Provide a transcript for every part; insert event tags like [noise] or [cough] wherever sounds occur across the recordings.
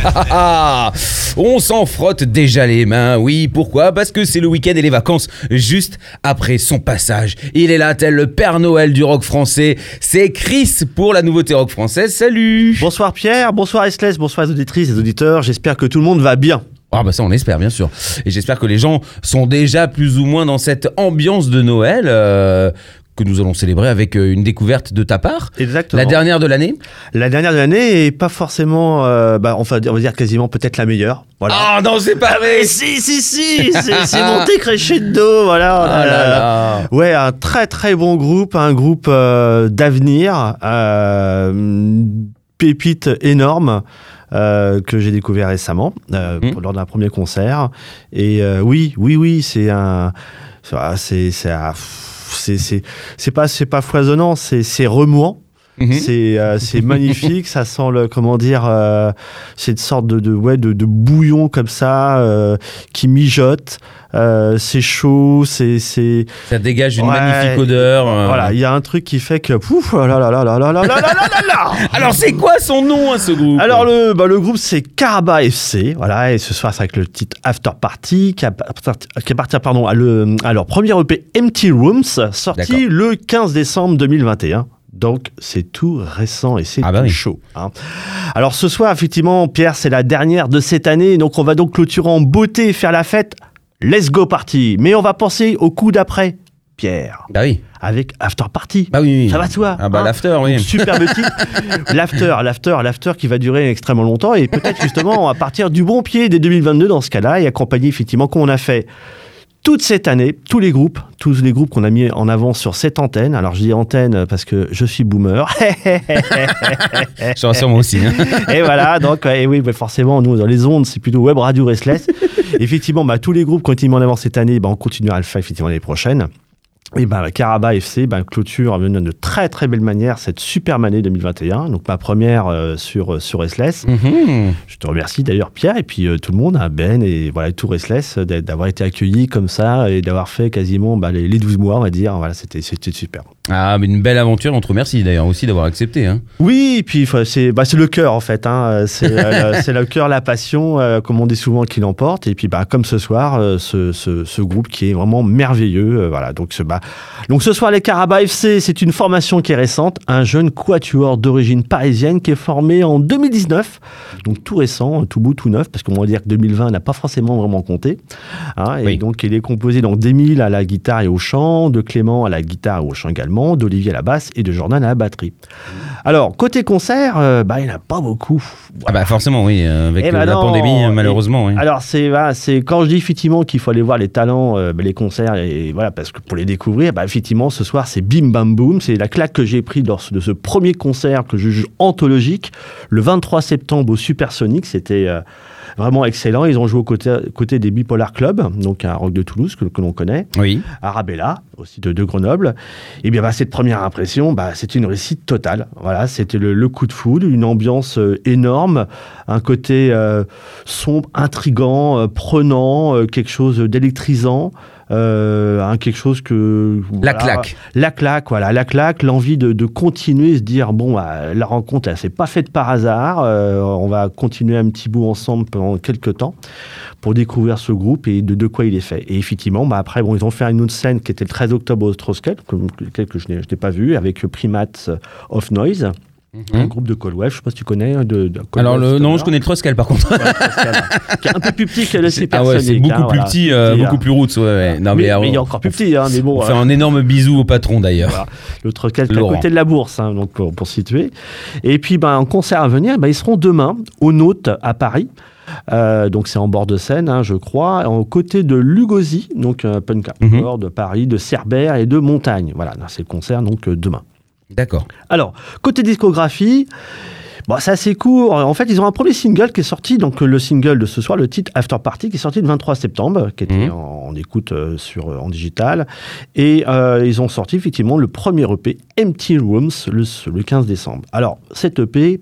[laughs] on s'en frotte déjà les mains, oui, pourquoi? Parce que c'est le week-end et les vacances juste après son passage. Il est là, tel le Père Noël du rock français. C'est Chris pour la nouveauté rock française. Salut Bonsoir Pierre, bonsoir Estless, bonsoir les auditrices et les auditeurs. J'espère que tout le monde va bien. Ah bah ça on espère bien sûr. Et j'espère que les gens sont déjà plus ou moins dans cette ambiance de Noël euh, que nous allons célébrer avec euh, une découverte de ta part. Exactement. La dernière de l'année La dernière de l'année est pas forcément, euh, bah, enfin, on va dire quasiment peut-être la meilleure. Voilà. Ah non c'est pas vrai si, si, si, [laughs] c'est monté crescendo, voilà. Ah là là. Ouais, un très très bon groupe, un groupe euh, d'avenir, euh, pépite énorme euh, que j'ai découvert récemment euh, Mm. pour- lors d'un premier concert. Et euh, oui, oui, oui, c'est un, c'est c'est c'est c'est c'est pas c'est pas foisonnant, c'est c'est remouant. Mhm. C'est euh, c'est magnifique, ça sent le comment dire, euh, c'est une sorte de, de ouais de, de bouillon comme ça euh, qui mijote. Euh, c'est chaud, c'est c'est Ça dégage une Ouais. magnifique odeur. voilà, il y a un truc qui fait que pouf oh là là là là là là là là là [laughs] Alors c'est quoi son nom à ce groupe? Alors le, bah, le groupe c'est Caraba FC, voilà, et ce soir c'est avec le titre After Party qui, appartient- pardon, à, le, à leur premier EP Empty Rooms, sorti le 15 décembre 2021. Donc c'est tout récent et c'est Ah bah tout oui. chaud. hein. Alors ce soir effectivement Pierre c'est la dernière de cette année, donc on va donc clôturer en beauté et faire la fête. Let's go party. Mais on va penser au coup d'après, Pierre, Bah oui. avec After Party. Bah oui. oui. Ça va toi Ah bah hein l'after oui. superbe [laughs] titre. L'after, l'after, l'after qui va durer extrêmement longtemps et peut-être justement à partir du bon pied dès 2022 dans ce cas-là et accompagné effectivement comme on a fait toute cette année, tous les groupes, tous les groupes qu'on a mis en avant sur cette antenne. Alors je dis antenne parce que je suis boomer. [laughs] Je rassure moi aussi. hein. [laughs] et voilà, donc et oui, bah, forcément nous dans les ondes c'est plutôt web radio restless. [laughs] effectivement, bah, tous les groupes ont été mis en avant cette année, bah, on continuera à le faire effectivement l'année prochaine. Et ben, la Caraba FC ben, clôture de très très belle manière cette superbe année 2021. Donc ma première euh, sur, sur Restless. Mhm. Je te remercie d'ailleurs Pierre et puis euh, tout le monde, hein, Ben et voilà, tout Restless, euh, d'avoir été accueillis comme ça et d'avoir fait quasiment bah, les, les 12 mois, on va dire. Voilà, c'était c'était super. Ah mais une belle aventure. On te remercie d'ailleurs aussi d'avoir accepté. Hein. Oui, et puis c'est bah, le cœur en fait. Hein. C'est euh, [laughs] c'est le cœur, la passion, euh, comme on dit souvent, qui l'emporte. Et puis bah, comme ce soir, euh, ce, ce, ce groupe qui est vraiment merveilleux. euh, voilà, donc, ce, bah, donc ce soir, les Carabas FC, c'est une formation qui est récente. Un jeune quatuor d'origine parisienne qui est formé en 2019. Donc tout récent, tout bout, tout neuf, parce qu'on va dire que 2020 n'a pas forcément vraiment compté. hein. et Oui. donc il est composé donc d'Émile à la guitare et au chant, de Clément à la guitare et au chant également, d'Olivier à la basse et de Jordan à la batterie. Alors, côté concert, euh, bah, il n'y en a pas beaucoup. Ah bah forcément oui. euh, Avec Eh euh, bah la non. pandémie malheureusement. oui. Alors, c'est c'est quand je dis effectivement qu'il faut aller voir les talents, euh, bah, les concerts, et voilà, parce que pour les découvrir, bah, effectivement, ce soir, c'est bim bam boum. C'est la claque que j'ai prise lors de ce premier concert que je juge anthologique, le 23 septembre au Supersonic. C'était. euh, Vraiment excellent. Ils ont joué aux côtés, côté des Bipolar Club, donc un rock de Toulouse que, que l'on connaît. Oui. Arabella, aussi de, de Grenoble. Et bien, bah, cette première impression, bah, c'était une réussite totale. Voilà, c'était le, le coup de foudre, une ambiance euh, énorme, un côté euh, sombre, intrigant, euh, prenant, euh, quelque chose d'électrisant. Euh, hein, quelque chose que La voilà, claque. la claque voilà la claque l'envie de, de continuer se dire bon bah, la rencontre elle s'est pas faite par hasard euh, on va continuer un petit bout ensemble pendant quelques temps pour découvrir ce groupe et de, de quoi il est fait. Et effectivement, bah après, bon, ils ont fait une autre scène qui était le 13 octobre au Stroskel, que, que je n'ai je n'ai pas vu, avec Primates of Noise, un groupe de Cold Wave, je sais pas si tu connais. hein, De, de Cold Mhm. Alors Wave le, non, je connais le Troscal par contre. Ouais, qui est un peu plus petit que le Ah Supersonic. ouais, c'est hein, beaucoup plus voilà. petit, euh, beaucoup hein. plus roots. Ouais, ouais. Non mais, mais, mais il est on- encore plus petit, hein, mais bon. On euh, fait un énorme bisou au patron d'ailleurs. Voilà. Le est à côté de la bourse, hein, donc pour, pour situer. Et puis, ben, en concert à venir, ben, ils seront demain au Nôte à Paris. Euh, donc c'est en bord de Seine, hein, je crois, aux côtés de Lugosi, donc un punk hardcore de Paris, de Cerbère et de Montagne. Voilà, c'est le concert donc euh, demain. D'accord. Alors, côté discographie, bon, c'est assez court. En fait, ils ont un premier single qui est sorti, donc le single de ce soir, le titre After Party, qui est sorti le 23 septembre, qui était Mhm. en, en écoute euh, sur, en digital. Et euh, ils ont sorti effectivement le premier EP, Empty Rooms, le, le 15 décembre. Alors, cet EP,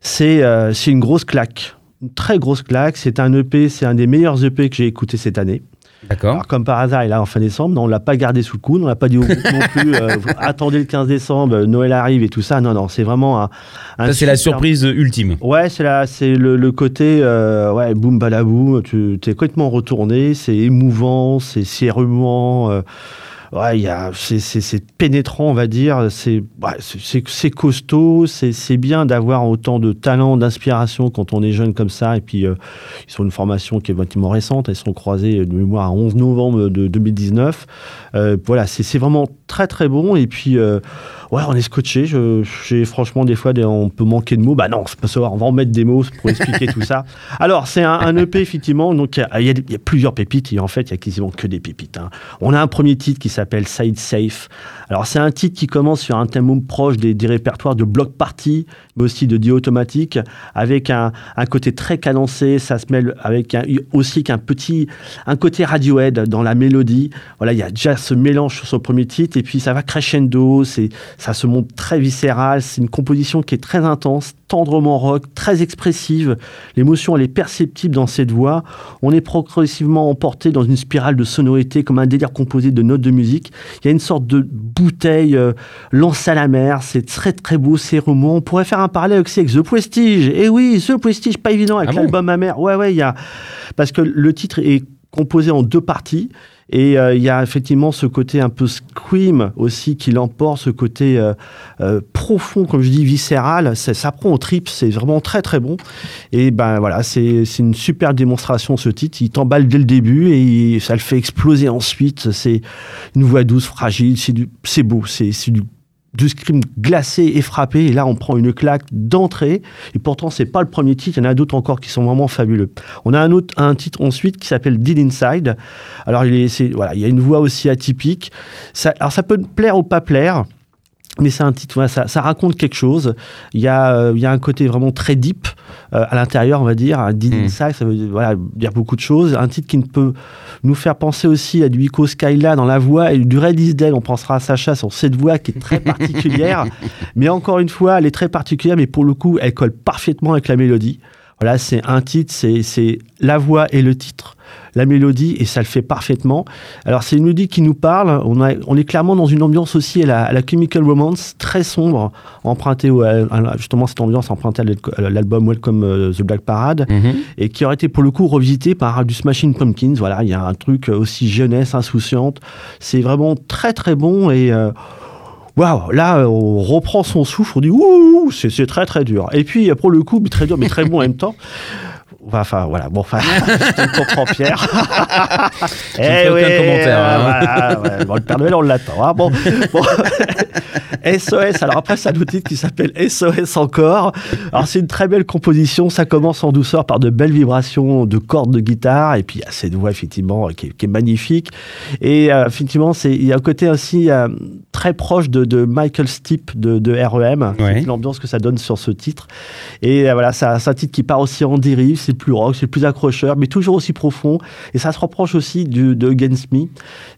c'est euh, c'est une grosse claque. Une très grosse claque. C'est un EP, c'est un des meilleurs EP que j'ai écouté cette année. D'accord. Comme par hasard, il est là en fin décembre. Non, on l'a pas gardé sous le coude. On l'a pas dit au groupe non plus. euh, [laughs] attendez le 15 décembre, euh, Noël arrive et tout ça. Non, non, c'est vraiment un. un Ça, c'est la surprise ultime. Ouais, c'est là, c'est le, le côté euh, ouais, boum balabou. Tu es complètement retourné. C'est émouvant, c'est c'est remuant. euh, ouais, c'est- pénétrant, on va dire. C'est costaud. C'est bien d'avoir autant de talent, d'inspiration quand on est jeune comme ça. Et puis, euh, ils sont une formation qui est relativement récente. Elles sont croisées de mémoire à 11 novembre de 2019. Euh, voilà, c'est vraiment très très bon. Et puis, euh, ouais, on est scotché. J'ai franchement des fois, on peut manquer de mots. Bah non. On va en mettre des mots pour expliquer [laughs] tout ça. Alors, c'est un, EP effectivement. Donc, il y a plusieurs pépites. Et en fait, il y a quasiment que des pépites. hein. On a un premier titre qui s'appelle Side Safe. Alors, c'est un titre qui commence sur un thème proche des, répertoires de Block Party, mais aussi de Die Automatique, avec un, un côté très cadencé. Ça se mêle avec un- aussi qu'un petit, un côté Radiohead dans la mélodie. Voilà, il y a déjà ce mélange sur son premier titre, et puis ça va crescendo. C'est, ça se monte très viscéral. C'est une composition qui est très intense, tendrement rock, très expressive. L'émotion, elle est perceptible dans cette voix. On est progressivement emporté dans une spirale de sonorité, comme un délire composé de notes de musique. Il y a une sorte de bouteille euh, lancée à la mer. C'est très très beau, c'est remuant. On pourrait faire un parallèle aussi avec The Prestige. Et oui, The Prestige, pas évident avec Ah bon l'album Amer. Ouais, ouais, il y a parce que le titre est composé en deux parties. Et euh, il y a effectivement ce côté un peu scream aussi qui l'emporte, ce côté euh, euh, profond, comme je dis, viscéral. Ça, ça prend au trip, c'est vraiment très très bon. Et ben voilà, c'est une super démonstration ce titre. Il t'emballe dès le début et ça le fait exploser ensuite. C'est une voix douce, fragile, c'est beau, c'est du du scream glacé et frappé. Et là, on prend une claque d'entrée. Et pourtant, c'est pas le premier titre. Il y en a d'autres encore qui sont vraiment fabuleux. On a un autre, un titre ensuite qui s'appelle Dead Inside. Alors, il est, voilà, il y a une voix aussi atypique. Ça, alors, ça peut plaire ou pas plaire. Mais c'est un titre, voilà, ça, ça raconte quelque chose. Il y a, euh, il y a un côté vraiment très deep euh, à l'intérieur, on va dire. Un deep Mm. inside, ça veut dire, voilà, dire beaucoup de choses. Un titre qui ne peut nous faire penser aussi à du Ico Skyla dans la voix et du Red Is Dead. On pensera à Sacha sur cette voix qui est très particulière. [laughs] mais encore une fois, elle est très particulière, mais pour le coup, elle colle parfaitement avec la mélodie. Voilà, c'est un titre, c'est c'est la voix et le titre, la mélodie, et ça le fait parfaitement. Alors, c'est une mélodie qui nous parle. On, a- on est clairement dans une ambiance aussi à la, à la Chemical Romance, très sombre, empruntée au- à- justement cette ambiance empruntée à l'album Welcome euh, the Black Parade Mhm. et qui aurait été pour le coup revisité par du Smashing Pumpkins. Voilà, il y a un truc aussi jeunesse, insouciante. C'est vraiment très très bon et euh, waouh, là euh, on reprend son souffle, on dit ouh, c'est très très dur. Et puis pour le coup, mais très dur, mais très bon en même temps. Enfin voilà, bon, enfin, [laughs] je comprends Pierre. [laughs] Je ne fais aucun commentaire, hein. voilà, ouais, bon, le Père Noël on l'attend. hein. Bon, bon. [laughs] SOS, alors après c'est un autre titre qui s'appelle SOS encore. Alors c'est une très belle composition, ça commence en douceur par de belles vibrations de cordes de guitare et puis il y a cette voix effectivement qui est, qui est magnifique. Et euh, effectivement c'est il y a un côté aussi euh, très proche de, de Michael Stipe de, de REM, Ouais. C'est l'ambiance que ça donne sur ce titre. Et euh, voilà, ça- c'est un titre qui part aussi en dérive, c'est plus rock, c'est plus accrocheur, mais toujours aussi profond. Et ça se rapproche aussi du, de Against Me.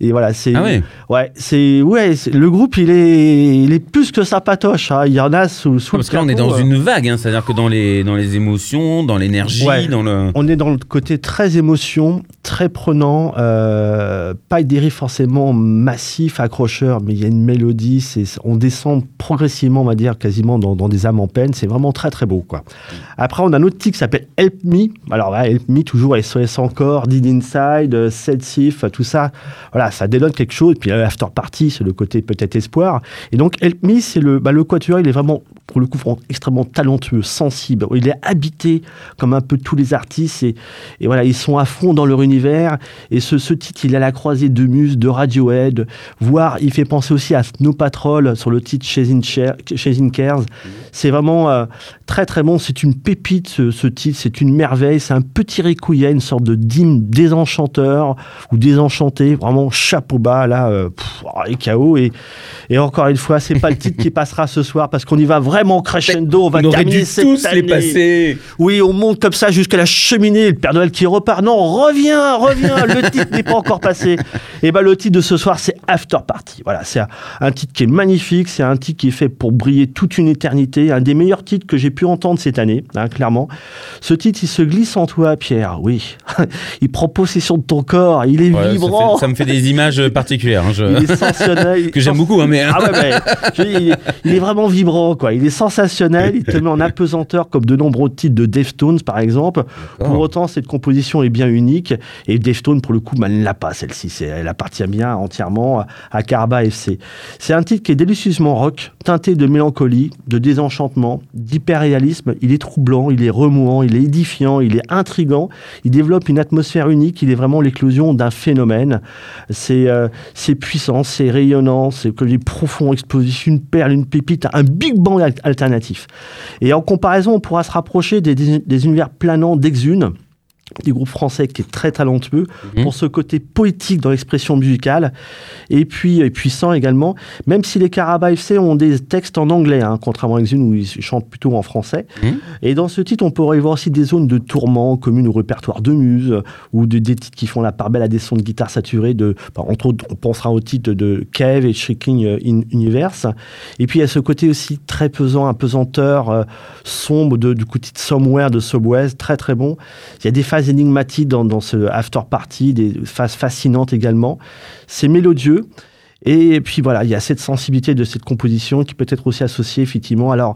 Et voilà, c'est Ah ouais. Ouais, c'est ouais, c'est- le groupe il est il est plus que sympatoche. hein. Il y en a sous, sous Ah, parce que là, on est dans euh. une vague, hein, c'est-à-dire que dans les, dans les émotions, dans l'énergie, Ouais. dans le. On est dans le côté très émotion, très prenant, euh, pas des riffs forcément massifs, accrocheurs, mais il y a une mélodie, c'est, on descend progressivement, on va dire, quasiment dans, dans des âmes en peine, c'est vraiment très très beau. Quoi. Après, on a un autre titre qui s'appelle Help Me, alors là, Help Me, toujours SOS encore, Did Inside, euh, Set Sif, tout ça, voilà, ça dénote quelque chose, puis After Party, c'est le côté peut-être espoir, et donc Help Me, c'est le, bah, le quatuor, il est vraiment, pour le coup, extrêmement talentueux, sensible, il est habité comme un peu tous les artistes, et, voilà, ils sont à fond dans leur univers. Et ce, ce titre, il est à la croisée de Muse, de Radiohead, voire il fait penser aussi à Snow Patrol sur le titre Chasing, Chasing Cares. C'est vraiment euh, très très bon. C'est une pépite ce, ce titre, c'est une merveille. C'est un petit requiem, une sorte de dîme désenchanteur ou désenchanté. Vraiment chapeau bas là, euh, pff, oh, KO. Et, et encore une fois, c'est pas le titre qui passera ce soir parce qu'on y va vraiment crescendo. On va On terminer dû cette tous les année. passer. Oui, on monte comme ça jusqu'à la cheminée, le Père Noël qui repart. Non, reviens, reviens, le titre n'est pas encore passé. Et ben le titre de ce soir, c'est After Party. Voilà, c'est un, un titre qui est magnifique, c'est un titre qui est fait pour briller toute une éternité, un des meilleurs titres que j'ai pu entendre cette année, hein, clairement. Ce titre, il se glisse en toi, Pierre, oui. [laughs] il prend possession de ton corps, il est Ouais, ça, vibrant. fait- ça me fait des images particulières. hein, je- Il est sensationnel. [laughs] Que j'aime beaucoup, hein, mais- Ah ouais, [laughs] mais, il, est, il est vraiment vibrant, quoi. Il est sensationnel. Il te met en apesanteur, comme de nombreux titres de Deftones, par exemple. Pour autant, cette composition est bien unique. Et Deftones, pour le coup, bah, elle ne l'a pas, celle-ci. Elle appartient bien entièrement à Caraba FC. C'est un titre qui est délicieusement rock, teinté de mélancolie, de désenchantement, d'hyperréalisme. Il est troublant, il est remuant, il est édifiant, il est intrigant. Il développe une atmosphère unique. Il est vraiment l'éclosion d'un phénomène. C'est euh, puissant, c'est rayonnant, c'est comme des profond, une perle, une pépite, un big bang al- alternatif. Et en comparaison, on pourra se rapprocher des univers planants d'Exune, des groupes français qui est très talentueux Mhm. pour ce côté poétique dans l'expression musicale et puis et puissant également même si les Caraba FC ont des textes en anglais hein, contrairement à Exune où ils chantent plutôt en français Mhm. et dans ce titre on pourrait y voir aussi des zones de tourment communes au répertoire de muse ou de, des titres qui font la part belle à des sons de guitare saturés de bah, entre autres on pensera au titre de Kev et Shrieking in Universe et puis il y a ce côté aussi très pesant apesanteur euh, sombre de, du coup titre Somewhere de Subway très très bon il y a des phases énigmatiques dans, ce after party, des phases fascinantes également. C'est mélodieux. Et puis voilà, il y a cette sensibilité de cette composition qui peut être aussi associée effectivement alors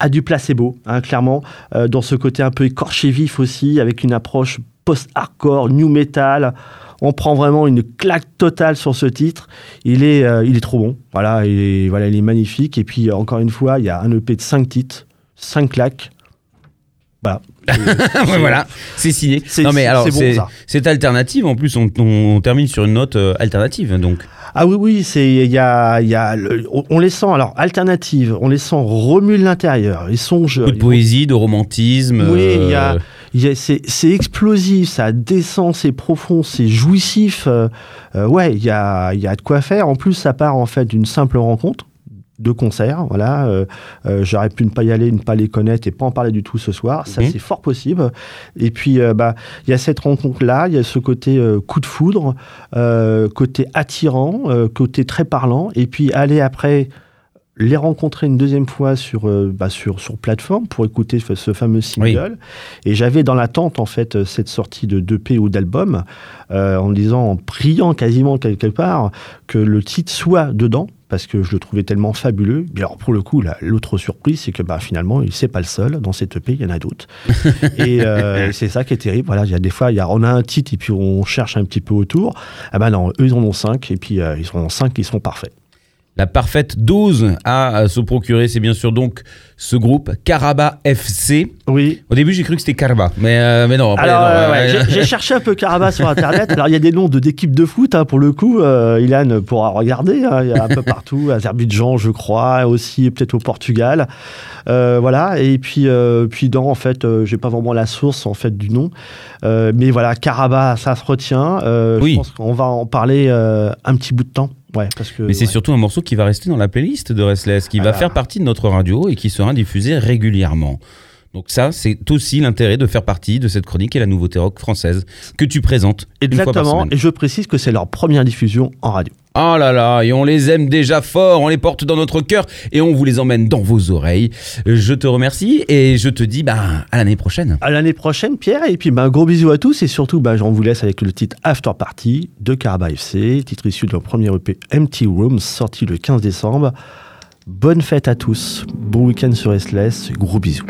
à du placebo, hein, clairement, euh, dans ce côté un peu écorché vif aussi, avec une approche post-hardcore, new metal. On prend vraiment une claque totale sur ce titre. Il est, euh, il est trop bon. Voilà, il est, voilà, il est magnifique. Et puis, encore une fois, il y a un EP de 5 titres, 5 claques. Voilà. [laughs] Ouais, voilà, c'est signé. C'est- Non mais alors c'est bon, c'est alternative. En plus, on, on termine sur une note euh, alternative. Donc Ah oui, oui, c'est il y a, il y a le- on- les sent alors alternative, on les sent remuer de l'intérieur, ils de poésie, de romantisme. Oui, il y a, euh, il y a- c'est c'est explosif, ça descend, c'est profond, c'est jouissif. euh, ouais, il y a, il y a de quoi faire. En plus, ça part en fait d'une simple rencontre de concert. Voilà, euh, euh, j'aurais pu ne pas y aller, ne pas les connaître et pas en parler du tout ce soir. Ça, Mhm. c'est fort possible. Et puis, euh, bah, il y a cette rencontre-là, il y a ce côté euh, coup de foudre, euh, côté attirant, euh, côté très parlant. Et puis, aller après les rencontrer une deuxième fois sur, euh, bah, sur, sur plateforme pour écouter ce- fameux single. Et j'avais dans l'attente, en fait, cette sortie de 2P ou d'album, euh, en me disant, en priant quasiment quelque part, que le titre soit dedans, parce que je le trouvais tellement fabuleux. Et alors, pour le coup, l'autre surprise, c'est que bah, finalement, il c'est pas le seul. Dans cette EP, il y en a d'autres. [laughs] et euh, c'est ça qui est terrible. Voilà, il y a des fois, il y a, on a un titre et puis on cherche un petit peu autour. Ah ben non, eux, ils en ont cinq, et puis euh, ils en ont cinq qui sont parfaits. La parfaite dose à, à se procurer, c'est bien sûr donc ce groupe Caraba FC. Oui, Au début, j'ai cru que c'était Caraba, mais, euh, mais non. après, Alors, non, euh, ouais, ouais, j'ai- cherché un peu Caraba sur Internet. Alors, il y a des noms d'équipes de foot, hein, pour le coup. Euh, Ilan pourra regarder. hein, il y a un peu partout. [laughs] Azerbaïdjan, je crois, aussi peut-être au Portugal. Euh, voilà. Et puis, euh, puis non, en fait, euh, j'ai pas vraiment la source en fait du nom. Euh, mais voilà, Caraba, ça se retient. Euh, Oui. Je pense qu'on va en parler euh, un petit bout de temps. Ouais, parce que. Mais c'est ouais. surtout un morceau qui va rester dans la playlist de Restless, qui va faire partie de notre radio et qui sera diffusé régulièrement. Donc ça, c'est aussi l'intérêt de faire partie de cette chronique et la nouveauté rock française que tu présentes une fois par Exactement. semaine. Et je précise que c'est leur première diffusion en radio. Oh là là, et on les aime déjà fort, on les porte dans notre cœur et on vous les emmène dans vos oreilles. Je te remercie et je te dis bah, à l'année prochaine. À l'année prochaine, Pierre. Et puis, ben, gros bisous à tous. Et surtout, ben, j'en vous laisse avec le titre After Party de Caraba FC, titre issu de leur premier EP Empty Room, sorti le 15 décembre. Bonne fête à tous. Bon week-end sur Restless. Gros bisous.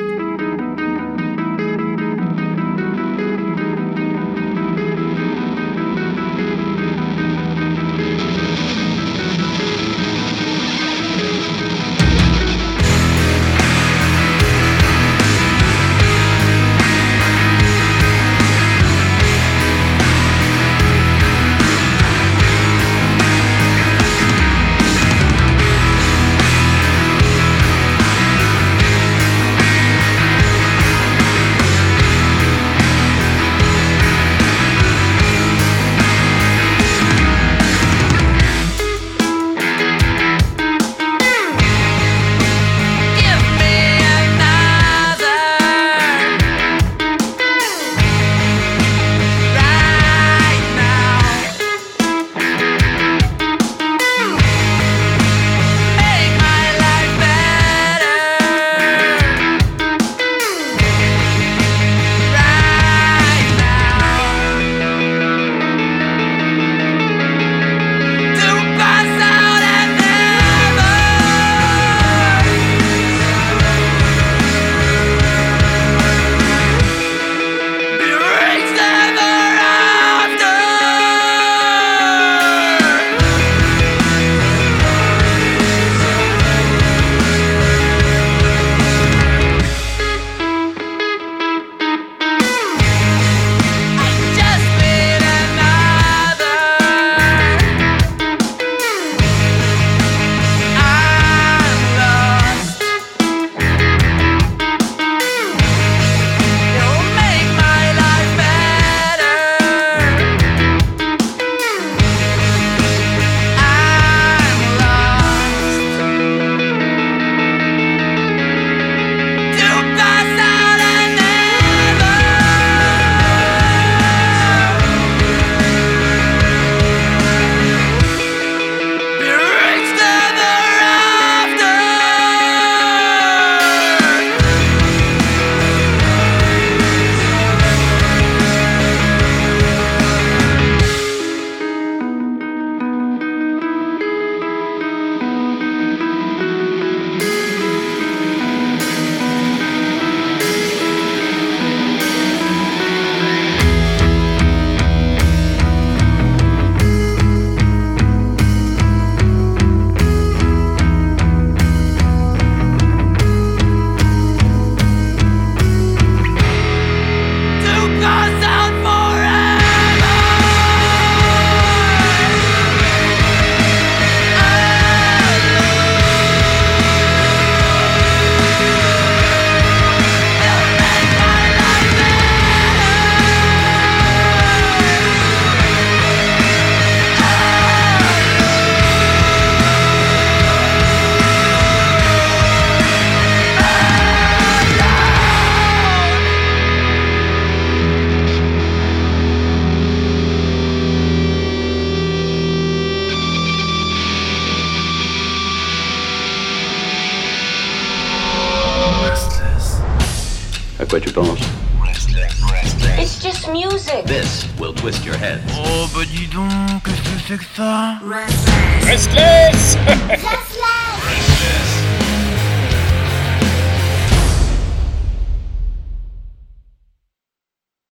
Penses It's just music. This will twist your head. Oh bah dis donc, qu'est-ce que c'est que ça? Restless [laughs] Restless.